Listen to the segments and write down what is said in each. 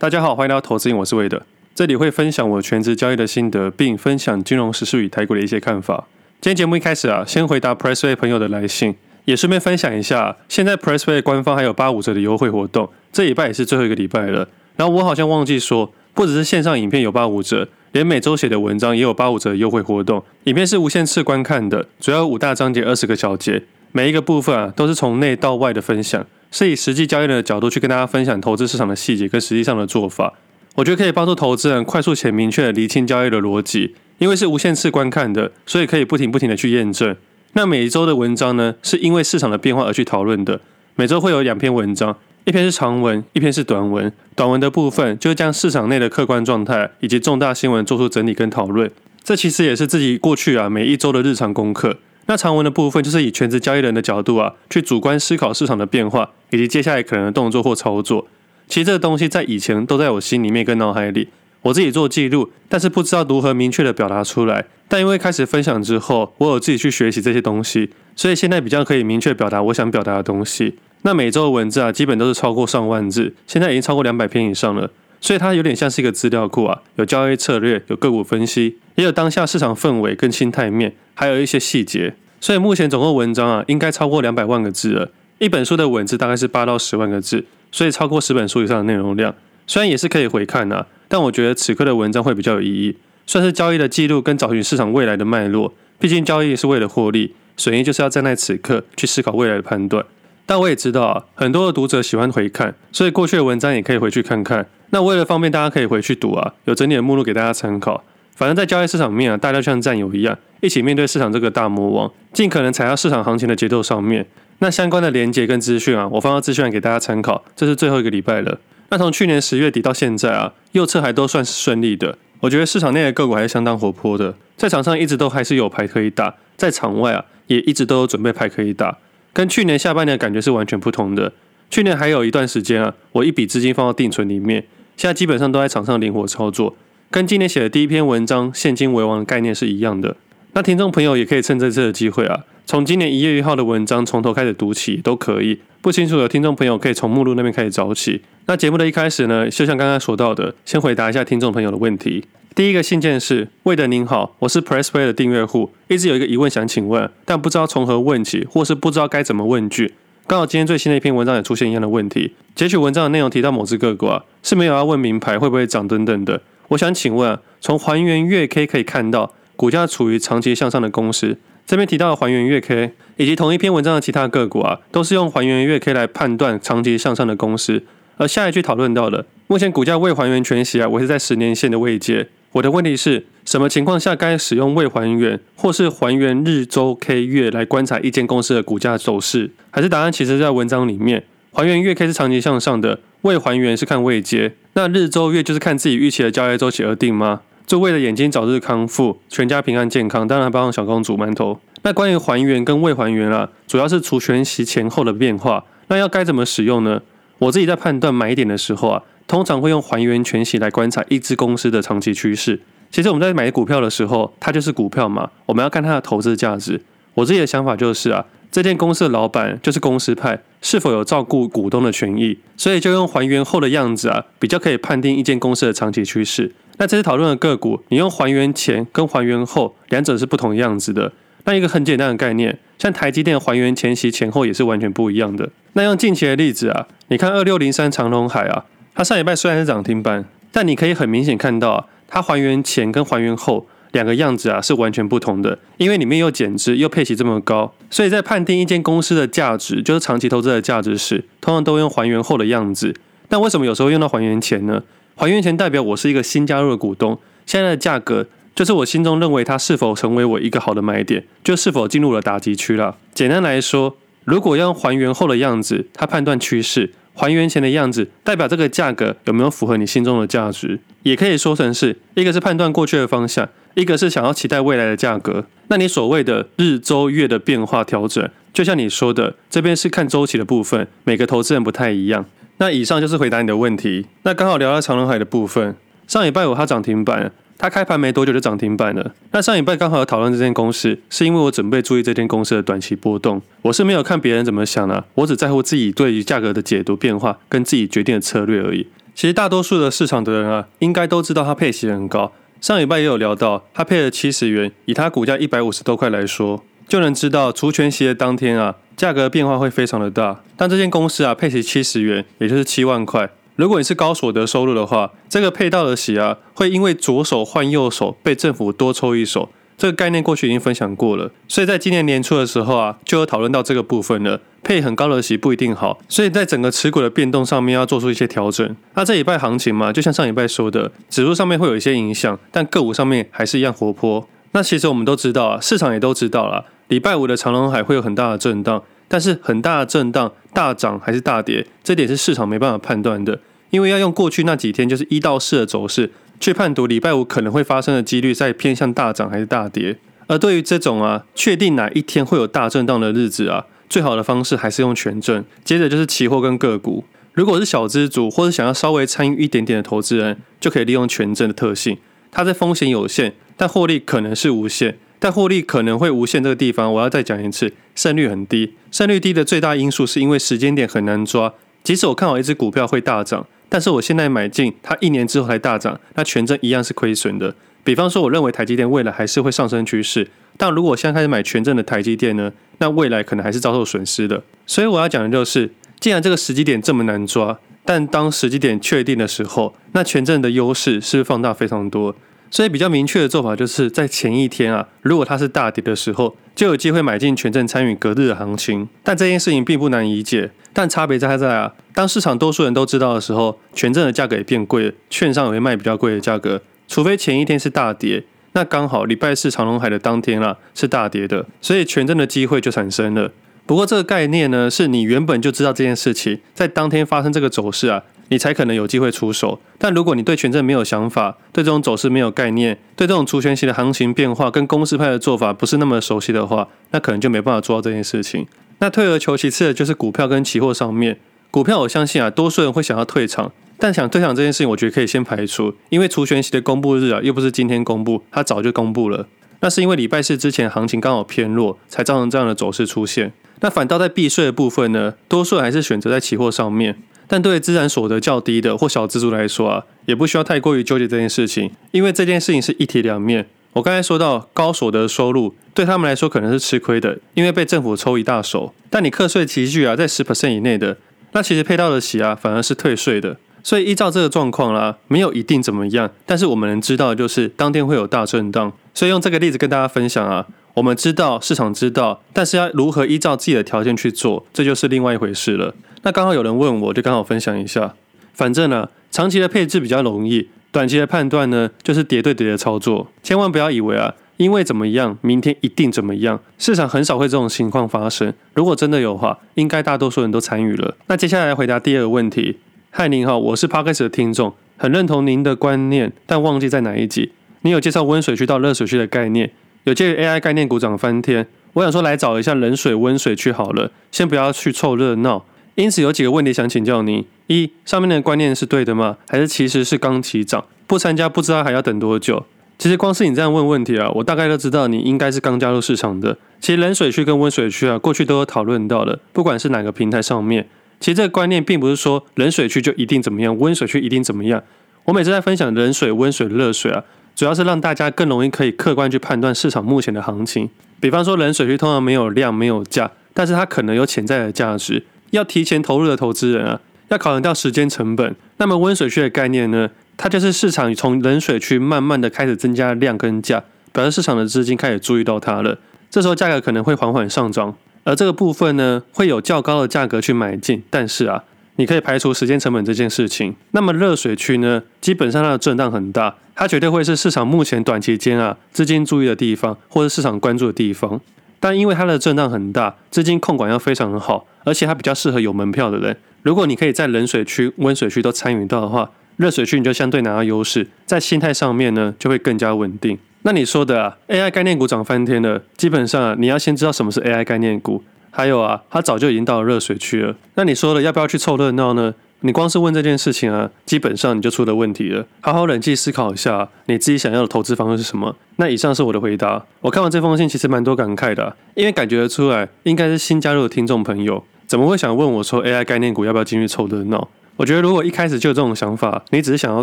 大家好，欢迎来到投资瘾，我是魏德，这里会分享我全职交易的心得，并分享金融时事与台股的一些看法。今天节目一开始啊，先回答 Pressway 朋友的来信，也顺便分享一下，现在 Pressway 官方还有八五折的优惠活动，这礼拜也是最后一个礼拜了。然后我好像忘记说，不只是线上影片有八五折，连每周写的文章也有八五折优惠活动。影片是无限次观看的，主要五大章节，二十个小节，每一个部分啊都是从内到外的分享。是以实际交易人的角度去跟大家分享投资市场的细节跟实际上的做法，我觉得可以帮助投资人快速且明确的厘清交易的逻辑。因为是无限次观看的，所以可以不停不停的去验证。那每一周的文章呢，是因为市场的变化而去讨论的。每周会有两篇文章，一篇是长文，一篇是短文。短文的部分就将市场内的客观状态以及重大新闻做出整理跟讨论。这其实也是自己过去啊每一周的日常功课。那长文的部分就是以全职交易人的角度啊，去主观思考市场的变化以及接下来可能的动作或操作。其实这个东西在以前都在我心里面跟脑海里，我自己做记录，但是不知道如何明确的表达出来。但因为开始分享之后，我有自己去学习这些东西，所以现在比较可以明确表达我想表达的东西。那每周的文字啊，基本都是超过上万字，现在已经超过两百篇以上了。所以它有点像是一个资料库啊，有交易策略，有个股分析，也有当下市场氛围跟心态面，还有一些细节。所以目前总共文章啊，应该超过两百万个字了。一本书的文字大概是八到十万个字，所以超过十本书以上的内容量。虽然也是可以回看啊，但我觉得此刻的文章会比较有意义，算是交易的记录跟找寻市场未来的脉络。毕竟交易是为了获利，损益就是要站在此刻去思考未来的判断。但我也知道啊，很多的读者喜欢回看，所以过去的文章也可以回去看看。那为了方便大家可以回去读啊，有整理的目录给大家参考。反正，在交易市场面啊，大家就像战友一样，一起面对市场这个大魔王，尽可能踩到市场行情的节奏上面。那相关的连接跟资讯啊，我放到资讯栏给大家参考。这是最后一个礼拜了。那从去年十月底到现在啊，右侧还都算是顺利的。我觉得市场内的个股还是相当活泼的，在场上一直都还是有牌可以打，在场外啊，也一直都有准备牌可以打，跟去年下半年的感觉是完全不同的。去年还有一段时间啊，我一笔资金放到定存里面，现在基本上都在场上灵活操作。跟今年写的第一篇文章“现金为王”的概念是一样的。那听众朋友也可以趁这次的机会啊，从今年一月一号的文章从头开始读起都可以。不清楚的听众朋友可以从目录那边开始找起。那节目的一开始呢，就像刚刚说到的，先回答一下听众朋友的问题。第一个信件是：魏德您好，我是 PressPlay 的订阅户，一直有一个疑问想请问，但不知道从何问起，或是不知道该怎么问句。刚好今天最新的一篇文章也出现一样的问题。截取文章的内容提到某只个股啊，是没有要问名牌会不会涨等等的。我想请问，从还原月 K 可以看到股价处于长期向上的公司。这边提到的还原月 K 以及同一篇文章的其他个股啊，都是用还原月 K 来判断长期向上的公司。而下一句讨论到的，目前股价未还原全息啊，我是在十年线的位阶。我的问题是什么情况下该使用未还原或是还原日周 K 月来观察一间公司的股价走势？还是答案其实在文章里面？还原月 K 是长期向上的，未还原是看位阶。那日周月就是看自己预期的交易周期而定吗？就为了眼睛早日康复，全家平安健康，当然包括小公主馒头。那关于还原跟未还原啊，主要是除权息前后的变化。那要该怎么使用呢？我自己在判断买点的时候啊，通常会用还原权息来观察一支公司的长期趋势。其实我们在买股票的时候，它就是股票嘛，我们要看它的投资价值。我自己的想法就是啊。这间公司的老板就是公司派，是否有照顾股东的权益？所以就用还原后的样子啊，比较可以判定一间公司的长期趋势。那这次讨论的个股，你用还原前跟还原后，两者是不同样子的。那一个很简单的概念，像台积电还原前息前后也是完全不一样的。那用近期的例子啊，你看二六零三长隆海啊，它上礼拜虽然是涨停板，但你可以很明显看到啊，它还原前跟还原后。两个样子啊是完全不同的，因为里面又减资又配息这么高，所以在判定一间公司的价值，就是长期投资的价值时，通常都用还原后的样子。但为什么有时候用到还原前呢？还原前代表我是一个新加入的股东，现在的价格就是我心中认为它是否成为我一个好的买点，就是否进入了打击区了。简单来说，如果要用还原后的样子，它判断趋势。还原前的样子代表这个价格有没有符合你心中的价值，也可以说成是一个是判断过去的方向，一个是想要期待未来的价格。那你所谓的日、周、月的变化调整，就像你说的，这边是看周期的部分，每个投资人不太一样。那以上就是回答你的问题。那刚好聊到长隆海的部分，上礼拜五它涨停板。它开盘没多久就涨停板了。那上礼拜刚好有讨论这间公司，是因为我准备注意这间公司的短期波动。我是没有看别人怎么想的，我只在乎自己对于价格的解读变化跟自己决定的策略而已。其实大多数的市场的人啊，应该都知道它配息很高。上礼拜也有聊到，它配了七十元，以它股价一百五十多块来说，就能知道除权息的当天啊，价格变化会非常的大。但这间公司啊，配息七十元，也就是七万块。如果你是高所得收入的话，这个配到的息啊，会因为左手换右手，被政府多抽一手。这个概念过去已经分享过了，所以在今年年初的时候啊，就有讨论到这个部分了。配很高的息不一定好，所以在整个持股的变动上面要做出一些调整。那这礼拜行情嘛，就像上礼拜说的，指数上面会有一些影响，但个股上面还是一样活泼。那其实我们都知道啊，市场也都知道了，礼拜五的长荣海会有很大的震荡，但是很大的震荡，大涨还是大跌，这点是市场没办法判断的，因为要用过去那几天就是一到四的走势。去判读礼拜五可能会发生的几率在偏向大涨还是大跌，而对于这种啊，确定哪一天会有大震荡的日子啊，最好的方式还是用权证，接着就是期货跟个股。如果是小资主或者想要稍微参与一点点的投资人，就可以利用权证的特性，它在风险有限，但获利可能是无限。但获利可能会无限这个地方，我要再讲一次，胜率很低。胜率低的最大因素是因为时间点很难抓，即使我看好一只股票会大涨。但是我现在买进，它一年之后才大涨，那权证一样是亏损的。比方说，我认为台积电未来还是会上升趋势，但如果我现在开始买权证的台积电呢，那未来可能还是遭受损失的。所以我要讲的就是，既然这个时机点这么难抓，但当时机点确定的时候，那权证的优势是放大非常多？所以比较明确的做法就是在前一天啊，如果它是大跌的时候，就有机会买进权证参与隔日的行情。但这件事情并不难理解，但差别在在啊，当市场多数人都知道的时候，权证的价格也变贵，券商也会卖比较贵的价格。除非前一天是大跌，那刚好礼拜四长荣海的当天啊是大跌的，所以权证的机会就产生了。不过这个概念呢，是你原本就知道这件事情，在当天发生这个走势啊。你才可能有机会出手，但如果你对权证没有想法，对这种走势没有概念，对这种除权息的行情变化跟公司派的做法不是那么熟悉的话，那可能就没办法做到这件事情。那退而求其次的就是股票跟期货上面，股票我相信啊，多数人会想要退场，但想退场这件事情，我觉得可以先排除，因为除权息的公布日啊，又不是今天公布，它早就公布了，那是因为礼拜四之前行情刚好偏弱，才造成这样的走势出现。那反倒在避税的部分呢，多数人还是选择在期货上面。但对资产所得较低的或小资族来说啊，也不需要太过于纠结这件事情，因为这件事情是一体两面。我刚才说到高所得收入对他们来说可能是吃亏的，因为被政府抽一大手。但你课税期距啊在十 percent 以内的，那其实配到的息啊反而是退税的。所以依照这个状况啦，没有一定怎么样，但是我们能知道的就是当天会有大震荡。所以用这个例子跟大家分享啊，我们知道市场知道，但是要如何依照自己的条件去做，这就是另外一回事了。那刚好有人问我，就刚好分享一下。反正呢，长期的配置比较容易，短期的判断呢，就是叠对叠的操作。千万不要以为啊，因为怎么样，明天一定怎么样。市场很少会这种情况发生。如果真的有话，应该大多数人都参与了。那接下来回答第二个问题。嗨，您好，我是 Podcast 的听众，很认同您的观念，但忘记在哪一集。你有介绍温水区到热水区的概念，有介于 AI 概念鼓掌翻天。我想说来找一下冷水温水区好了，先不要去凑热闹。因此有几个问题想请教您：一、上面的观念是对的吗？还是其实是刚起涨，不参加不知道还要等多久？其实光是你这样问问题啊，我大概都知道你应该是刚加入市场的。其实冷水区跟温水区啊，过去都有讨论到了，不管是哪个平台上面，其实这个观念并不是说冷水区就一定怎么样，温水区一定怎么样。我每次在分享冷水、温水、热水啊，主要是让大家更容易可以客观去判断市场目前的行情。比方说冷水区通常没有量、没有价，但是它可能有潜在的价值。要提前投入的投资人啊，要考量到时间成本。那么温水区的概念呢，它就是市场从冷水区慢慢的开始增加量跟价，表示市场的资金开始注意到它了。这时候价格可能会缓缓上涨，而这个部分呢，会有较高的价格去买进。但是啊，你可以排除时间成本这件事情。那么热水区呢，基本上它的震荡很大，它绝对会是市场目前短期间啊资金注意的地方，或者市场关注的地方。但因为它的震荡很大，资金控管要非常的好，而且它比较适合有门票的人。如果你可以在冷水区、温水区都参与到的话，热水区你就相对拿到优势，在心态上面呢就会更加稳定。那你说的啊，AI 概念股涨翻天了，基本上啊，你要先知道什么是 AI 概念股，还有啊，它早就已经到了热水区了。那你说的要不要去凑热闹呢？你光是问这件事情啊，基本上你就出了问题了。好好冷静思考一下，你自己想要的投资方式是什么？那以上是我的回答。我看完这封信，其实蛮多感慨的，因为感觉得出来，应该是新加入的听众朋友，怎么会想问我说 AI 概念股要不要进去凑热闹？我觉得如果一开始就有这种想法，你只是想要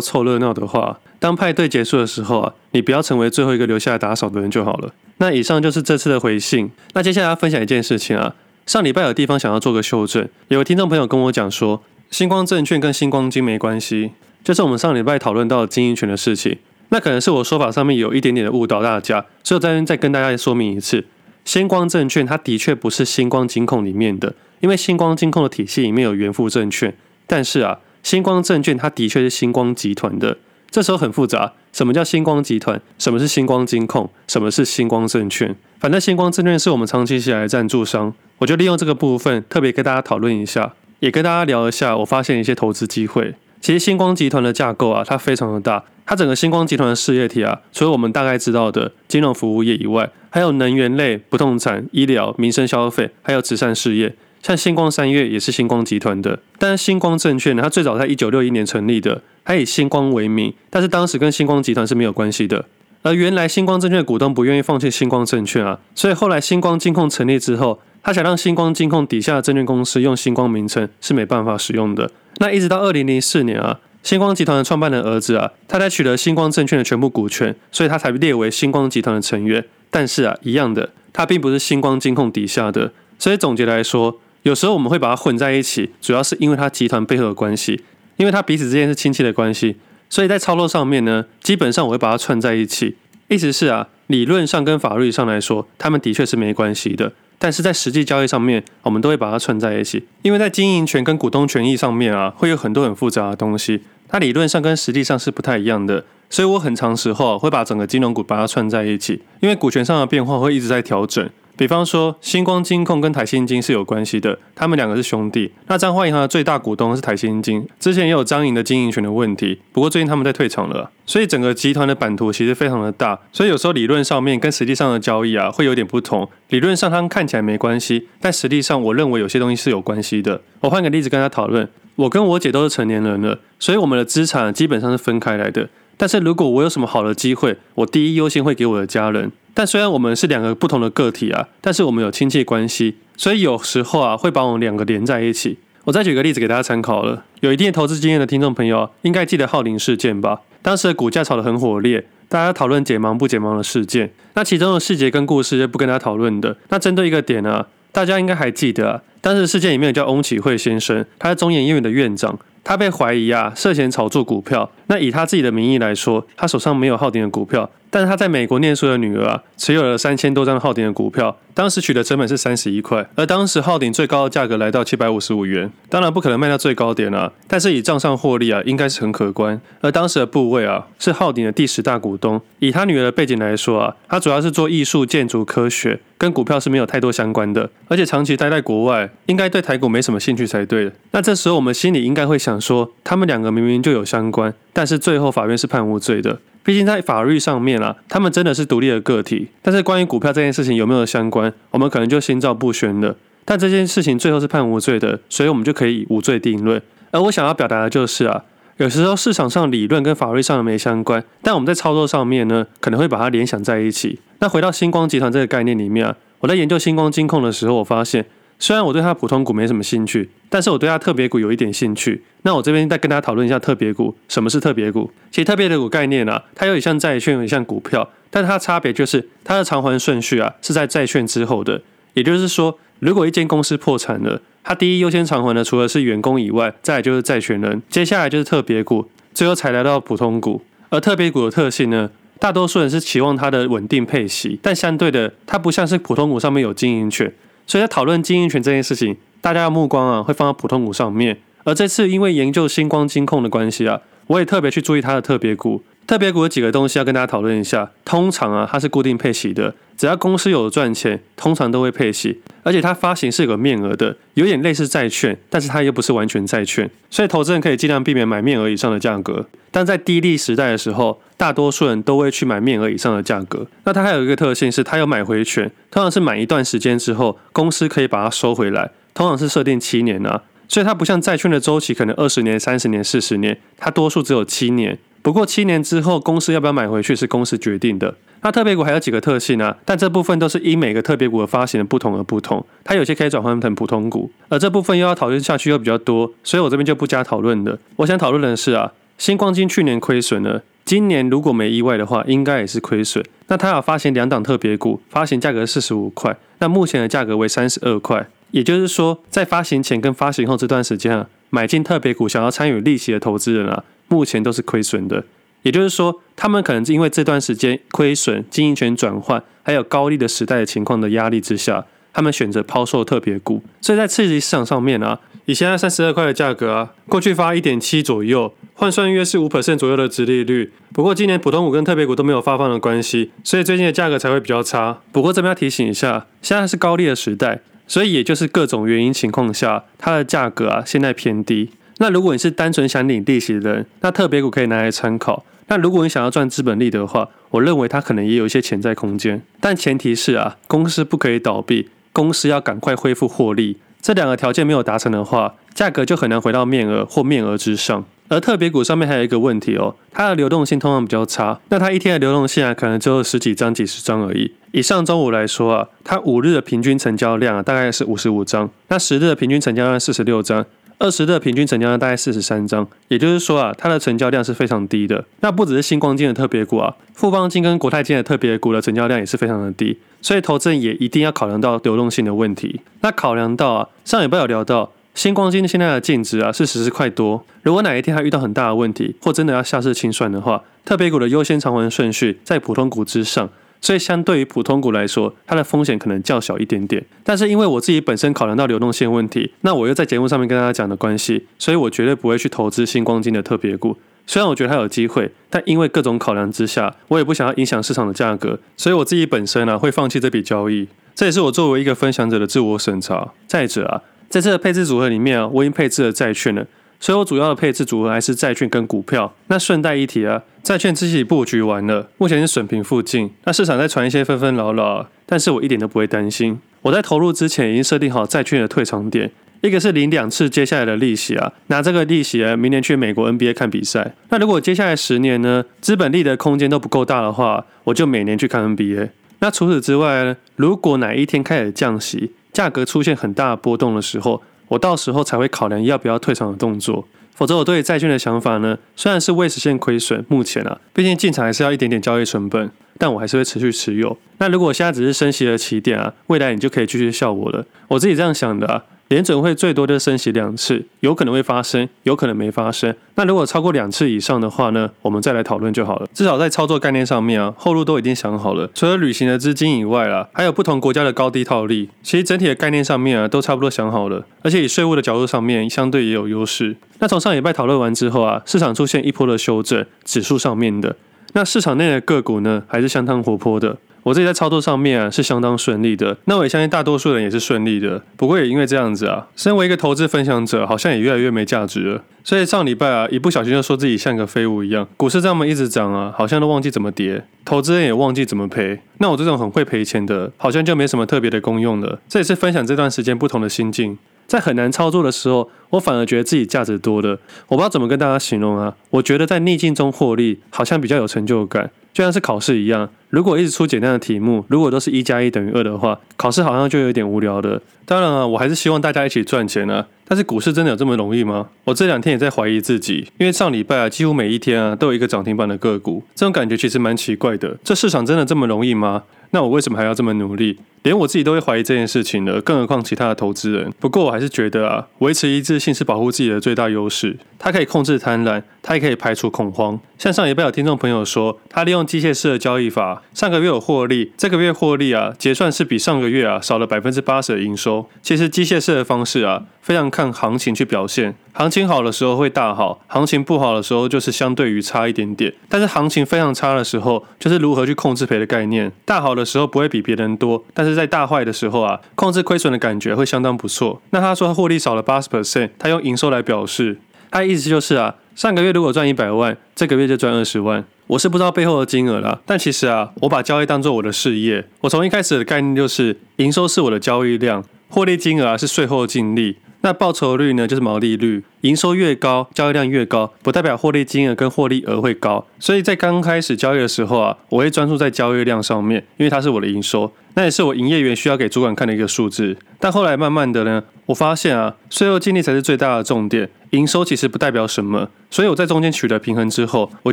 凑热闹的话，当派对结束的时候啊，你不要成为最后一个留下来打扫的人就好了。那以上就是这次的回信。那接下来要分享一件事情啊，上礼拜有地方想要做个修正，有听众朋友跟我讲说，星光证券跟星光金没关系，就是我们上礼拜讨论到经营权的事情。那可能是我说法上面有一点点的误导大家，所以我在这再跟大家说明一次，星光证券它的确不是星光金控里面的，因为星光金控的体系里面有元富证券。但是啊，星光证券它的确是星光集团的，这时候很复杂。什么叫星光集团？什么是星光金控？什么是星光证券？反正星光证券是我们长期以来的赞助商，我就利用这个部分特别跟大家讨论一下，也跟大家聊一下我发现一些投资机会。其实星光集团的架构啊，它非常的大，它整个星光集团的事业体啊，除了我们大概知道的金融服务业以外，还有能源类、不动产、医疗、民生消费，还有慈善事业。像星光三月也是星光集团的，但是星光证券呢，它最早在一九六一年成立的，它以星光为名，但是当时跟星光集团是没有关系的。而原来星光证券的股东不愿意放弃星光证券啊，所以后来星光金控成立之后，他想让星光金控底下的证券公司用星光名称是没办法使用的。那一直到二零零四年啊，星光集团的创办人儿子啊，他才取得星光证券的全部股权，所以他才列为星光集团的成员。但是啊，一样的，他并不是星光金控底下的。所以总结来说。有时候我们会把它混在一起，主要是因为它集团背后的关系，因为它彼此之间是亲戚的关系，所以在操作上面呢，基本上我会把它串在一起。意思是啊，理论上跟法律上来说，他们的确是没关系的，但是在实际交易上面，我们都会把它串在一起，因为在经营权跟股东权益上面啊，会有很多很复杂的东西，它理论上跟实际上是不太一样的，所以我很长时候会把整个金融股把它串在一起，因为股权上的变化会一直在调整。比方说，星光金控跟台新金是有关系的，他们两个是兄弟。那彰化银行的最大股东是台新金，之前也有彰银的经营权的问题，不过最近他们在退场了，所以整个集团的版图其实非常的大，所以有时候理论上面跟实际上的交易啊会有点不同。理论上他们看起来没关系，但实际上我认为有些东西是有关系的。我换个例子跟他讨论，我跟我姐都是成年人了，所以我们的资产基本上是分开来的。但是如果我有什么好的机会，我第一优先会给我的家人。但虽然我们是两个不同的个体啊，但是我们有亲戚关系，所以有时候啊会把我们两个连在一起。我再举个例子给大家参考了。有一定投资经验的听众朋友应该记得浩林事件吧？当时的股价炒得很火烈，大家讨论解盲不解盲的事件。那其中的细节跟故事就不跟大家讨论的。那针对一个点呢、啊，大家应该还记得啊，当时事件里面有叫翁启惠先生，他是中研院的院长。他被怀疑啊涉嫌炒作股票。那以他自己的名义来说，他手上没有浩鼎的股票，但是他在美国念书的女儿啊持有了三千多张浩鼎的股票。当时取得成本是三十一块，而当时浩鼎最高的价格来到七百五十五元。当然不可能卖到最高点啊，但是以账上获利啊，应该是很可观。而当时的部位啊是浩鼎的第十大股东。以他女儿的背景来说啊，他主要是做艺术、建筑、科学，跟股票是没有太多相关的，而且长期待在国外，应该对台股没什么兴趣才对。那这时候我们心里应该会想。说他们两个明明就有相关，但是最后法院是判无罪的。毕竟在法律上面啊，他们真的是独立的个体。但是关于股票这件事情有没有相关，我们可能就心照不宣了。但这件事情最后是判无罪的，所以我们就可以以无罪定论。而我想要表达的就是啊，有时候市场上理论跟法律上的没相关，但我们在操作上面呢，可能会把它联想在一起。那回到星光集团这个概念里面啊，我在研究星光金控的时候，我发现。虽然我对它普通股没什么兴趣，但是我对它特别股有一点兴趣。那我这边再跟大家讨论一下特别股。什么是特别股？其实特别的股概念啊，它有点像债券，有点像股票，但它差别就是它的偿还顺序啊是在债券之后的。也就是说，如果一间公司破产了，它第一优先偿还的除了是员工以外，再来就是债权人，接下来就是特别股，最后才来到普通股。而特别股的特性呢，大多数人是期望它的稳定配息，但相对的，它不像是普通股上面有经营权。所以在讨论经营权这件事情，大家的目光啊会放到普通股上面。而这次因为研究星光金控的关系啊，我也特别去注意它的特别股。特别股有几个东西要跟大家讨论一下。通常啊，它是固定配息的，只要公司有赚钱，通常都会配息。而且它发行是有个面额的，有点类似债券，但是它又不是完全债券。所以投资人可以尽量避免买面额以上的价格。但在低利时代的时候，大多数人都会去买面额以上的价格。那它还有一个特性是，它有买回权，通常是买一段时间之后，公司可以把它收回来，通常是设定七年啊。所以它不像债券的周期可能二十年、三十年、四十年，它多数只有七年。不过七年之后，公司要不要买回去是公司决定的。那特别股还有几个特性啊，但这部分都是因每个特别股的发行的不同而不同，它有些可以转换成普通股，而这部分又要讨论下去又比较多，所以我这边就不加讨论了。我想讨论的是啊，新光金去年亏损了，今年如果没意外的话，应该也是亏损。那它要发行两档特别股，发行价格四十五块，那目前的价格为三十二块，也就是说，在发行前跟发行后这段时间啊，买进特别股想要参与利息的投资人啊，目前都是亏损的。也就是说，他们可能是因为这段时间亏损、经营权转换，还有高利的时代的情况的压力之下，他们选择抛售特别股。所以在刺激市场上面啊，以现在三十二块的价格啊，过去发一点七左右，换算约是五 percent 左右的殖利率。不过今年普通股跟特别股都没有发放的关系，所以最近的价格才会比较差。不过这边要提醒一下，现在是高利的时代，所以也就是各种原因情况下，它的价格啊现在偏低。那如果你是单纯想领利息的人，那特别股可以拿来参考。那如果你想要赚资本利的话，我认为它可能也有一些潜在空间，但前提是啊，公司不可以倒闭，公司要赶快恢复获利。这两个条件没有达成的话，价格就很难回到面额或面额之上。而特别股上面还有一个问题哦，它的流动性通常比较差，那它一天的流动性啊，可能只有十几张、几十张而已。以上周五来说啊，它五日的平均成交量啊，大概是五十五张，那十日的平均成交量四十六张。二十的平均成交量大概四十三张，也就是说啊，它的成交量是非常低的。那不只是新光金的特别股啊，富邦金跟国泰金的特别股的成交量也是非常的低，所以投资人也一定要考量到流动性的问题。那考量到啊，上礼拜有聊到新光金现在的净值啊是十四块多，如果哪一天它遇到很大的问题，或真的要下市清算的话，特别股的优先偿还顺序在普通股之上。所以，相对于普通股来说，它的风险可能较小一点点。但是，因为我自己本身考量到流动性问题，那我又在节目上面跟大家讲的关系，所以我绝对不会去投资新光金的特别股。虽然我觉得它有机会，但因为各种考量之下，我也不想要影响市场的价格，所以我自己本身啊会放弃这笔交易。这也是我作为一个分享者的自我审查。再者啊，在这个配置组合里面啊，我已经配置了债券了。所以我主要的配置组合还是债券跟股票。那顺带一提啊，债券自己布局完了，目前是损平附近。那市场在传一些纷纷扰扰，但是我一点都不会担心。我在投入之前已经设定好债券的退场点，一个是领两次接下来的利息啊，拿这个利息啊，明年去美国 NBA 看比赛。那如果接下来十年呢，资本利得空间都不够大的话，我就每年去看 NBA。那除此之外呢，如果哪一天开始降息，价格出现很大的波动的时候，我到时候才会考量要不要退场的动作，否则我对债券的想法呢，虽然是未实现亏损，目前啊，毕竟进场还是要一点点交易成本，但我还是会持续持有。那如果现在只是升息的起点啊，未来你就可以继续笑我了。我自己这样想的啊。联准会最多就升息两次，有可能会发生，有可能没发生。那如果超过两次以上的话呢，我们再来讨论就好了。至少在操作概念上面啊，后路都已经想好了。除了旅行的资金以外啦，还有不同国家的高低套利。其实整体的概念上面啊，都差不多想好了。而且以税务的角度上面，相对也有优势。那从上礼拜讨论完之后啊，市场出现一波的修正，指数上面的。那市场内的个股呢，还是相当活泼的。我自己在操作上面啊，是相当顺利的，那我也相信大多数人也是顺利的。不过也因为这样子啊，身为一个投资分享者，好像也越来越没价值了。所以上礼拜啊，一不小心就说自己像个废物一样，股市这么一直涨啊，好像都忘记怎么跌，投资人也忘记怎么赔。那我这种很会赔钱的，好像就没什么特别的功用了。这也是分享这段时间不同的心境。在很难操作的时候，我反而觉得自己价值多了。我不知道怎么跟大家形容啊，我觉得在逆境中获利，好像比较有成就感。就像是考试一样，如果一直出简单的题目，如果都是一加一等于二的话，考试好像就有点无聊的。当然啊，我还是希望大家一起赚钱啊。但是股市真的有这么容易吗？我这两天也在怀疑自己，因为上礼拜啊，几乎每一天啊都有一个涨停板的个股，这种感觉其实蛮奇怪的。这市场真的这么容易吗？那我为什么还要这么努力？连我自己都会怀疑这件事情了，更何况其他的投资人。不过我还是觉得啊，维持一致性是保护自己的最大优势。它可以控制贪婪，它也可以排除恐慌。像上礼拜有听众朋友说，他利用机械式的交易法，上个月有获利，这个月获利啊，结算是比上个月啊少了百分之八十的营收。其实机械式的方式啊，非常看行情去表现。行情好的时候会大好，行情不好的时候就是相对于差一点点。但是行情非常差的时候，就是如何去控制赔的概念。大好的时候不会比别人多，但是在大坏的时候啊，控制亏损的感觉会相当不错。那他说他获利少了八十 percent，他用营收来表示，他的意思就是啊，上个月如果赚一百万，这个月就赚二十万。我是不知道背后的金额啦，但其实啊，我把交易当做我的事业。我从一开始的概念就是，营收是我的交易量，获利金额啊是税后净利。那报酬率呢，就是毛利率。营收越高，交易量越高，不代表获利金额跟获利额会高。所以在刚开始交易的时候啊，我会专注在交易量上面，因为它是我的营收，那也是我营业员需要给主管看的一个数字。但后来慢慢的呢，我发现啊，税后净利才是最大的重点，营收其实不代表什么。所以我在中间取得平衡之后，我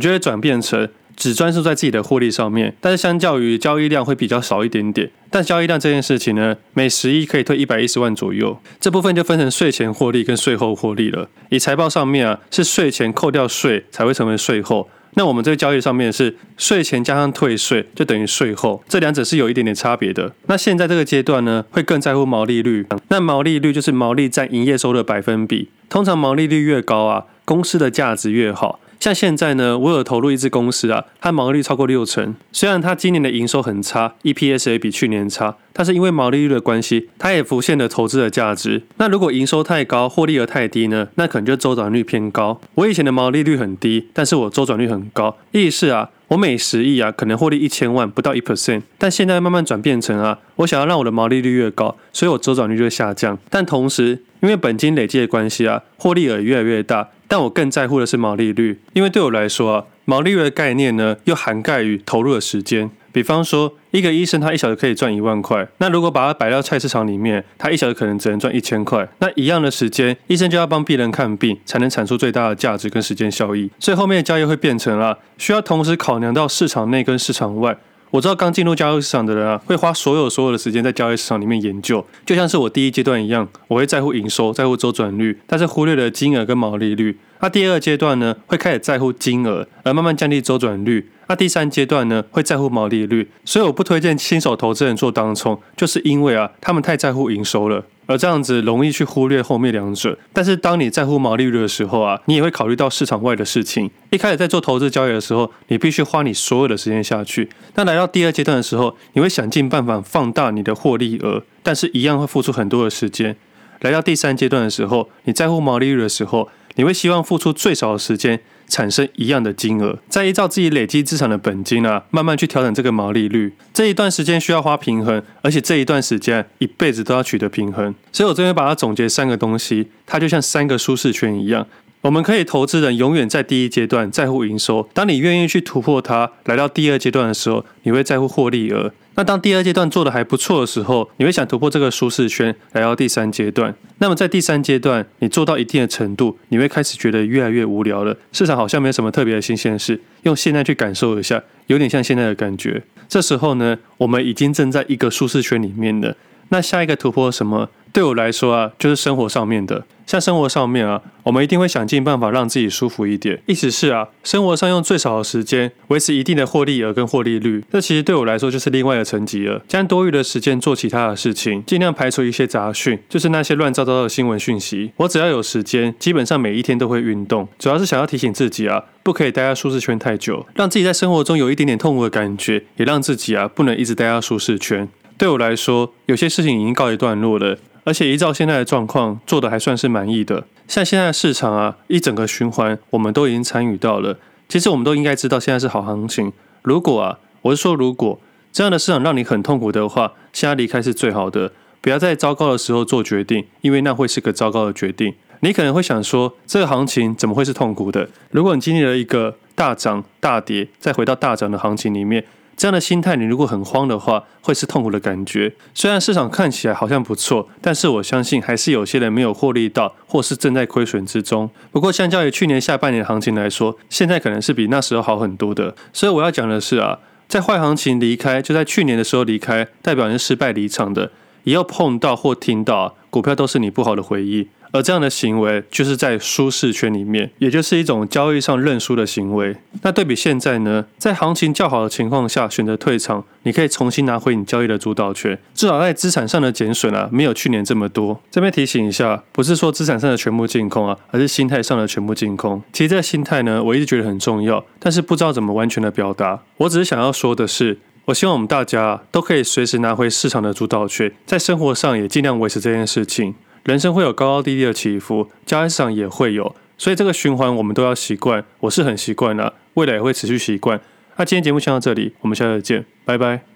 就会转变成。只专注在自己的获利上面，但是相较于交易量会比较少一点点。但交易量这件事情呢，每十亿可以退一百一十万左右，这部分就分成税前获利跟税后获利了。以财报上面啊，是税前扣掉税才会成为税后。那我们这个交易上面是税前加上退税就等于税后，这两者是有一点点差别的。那现在这个阶段呢，会更在乎毛利率。那毛利率就是毛利占营业收入的百分比，通常毛利率越高啊，公司的价值越好。像现在呢，我有投入一支公司啊，它毛利率超过六成。虽然它今年的营收很差，EPS 也比去年差，但是因为毛利率的关系，它也浮现了投资的价值。那如果营收太高，获利额太低呢？那可能就周转率偏高。我以前的毛利率很低，但是我周转率很高。意思是啊，我每十亿啊，可能获利一千万，不到一 percent。但现在慢慢转变成啊，我想要让我的毛利率越高，所以我周转率就下降。但同时，因为本金累积的关系啊，获利额越来越大。但我更在乎的是毛利率，因为对我来说啊，毛利率的概念呢，又涵盖于投入的时间。比方说，一个医生他一小时可以赚一万块，那如果把它摆到菜市场里面，他一小时可能只能赚一千块。那一样的时间，医生就要帮病人看病，才能产出最大的价值跟时间效益。所以后面的交易会变成啊，需要同时考量到市场内跟市场外。我知道刚进入交易市场的人啊，会花所有所有的时间在交易市场里面研究，就像是我第一阶段一样，我会在乎营收，在乎周转率，但是忽略了金额跟毛利率。那第二阶段呢，会开始在乎金额，而慢慢降低周转率。那第三阶段呢，会在乎毛利率。所以我不推荐新手投资人做当冲，就是因为啊，他们太在乎营收了。而这样子容易去忽略后面两者，但是当你在乎毛利率的时候啊，你也会考虑到市场外的事情。一开始在做投资交易的时候，你必须花你所有的时间下去。那来到第二阶段的时候，你会想尽办法放大你的获利额，但是一样会付出很多的时间。来到第三阶段的时候，你在乎毛利率的时候，你会希望付出最少的时间。产生一样的金额，再依照自己累积资产的本金啊，慢慢去调整这个毛利率。这一段时间需要花平衡，而且这一段时间一辈子都要取得平衡。所以我这边把它总结三个东西，它就像三个舒适圈一样。我们可以投资人永远在第一阶段在乎营收，当你愿意去突破它，来到第二阶段的时候，你会在乎获利额。那当第二阶段做的还不错的时候，你会想突破这个舒适圈，来到第三阶段。那么在第三阶段，你做到一定的程度，你会开始觉得越来越无聊了。市场好像没有什么特别的新鲜事，用现在去感受一下，有点像现在的感觉。这时候呢，我们已经正在一个舒适圈里面了。那下一个突破什么？对我来说啊，就是生活上面的。像生活上面啊，我们一定会想尽办法让自己舒服一点。意思是啊，生活上用最少的时间维持一定的获利额跟获利率。这其实对我来说就是另外的层级了。将多余的时间做其他的事情，尽量排除一些杂讯，就是那些乱糟糟的新闻讯息。我只要有时间，基本上每一天都会运动，主要是想要提醒自己啊，不可以待在舒适圈太久，让自己在生活中有一点点痛苦的感觉，也让自己啊不能一直待在舒适圈。对我来说，有些事情已经告一段落了。而且依照现在的状况，做的还算是满意的。像现在的市场啊，一整个循环，我们都已经参与到了。其实我们都应该知道，现在是好行情。如果啊，我是说，如果这样的市场让你很痛苦的话，现在离开是最好的。不要在糟糕的时候做决定，因为那会是个糟糕的决定。你可能会想说，这个行情怎么会是痛苦的？如果你经历了一个大涨大跌，再回到大涨的行情里面。这样的心态，你如果很慌的话，会是痛苦的感觉。虽然市场看起来好像不错，但是我相信还是有些人没有获利到，或是正在亏损之中。不过，相较于去年下半年的行情来说，现在可能是比那时候好很多的。所以我要讲的是啊，在坏行情离开，就在去年的时候离开，代表你是失败离场的。以后碰到或听到股票，都是你不好的回忆。而这样的行为就是在舒适圈里面，也就是一种交易上认输的行为。那对比现在呢，在行情较好的情况下选择退场，你可以重新拿回你交易的主导权。至少在资产上的减损啊，没有去年这么多。这边提醒一下，不是说资产上的全部净空啊，而是心态上的全部净空。其实这心态呢，我一直觉得很重要，但是不知道怎么完全的表达。我只是想要说的是，我希望我们大家都可以随时拿回市场的主导权，在生活上也尽量维持这件事情。人生会有高高低低的起伏，交易市场也会有，所以这个循环我们都要习惯。我是很习惯了，未来也会持续习惯。那今天节目先到这里，我们下次见，拜拜。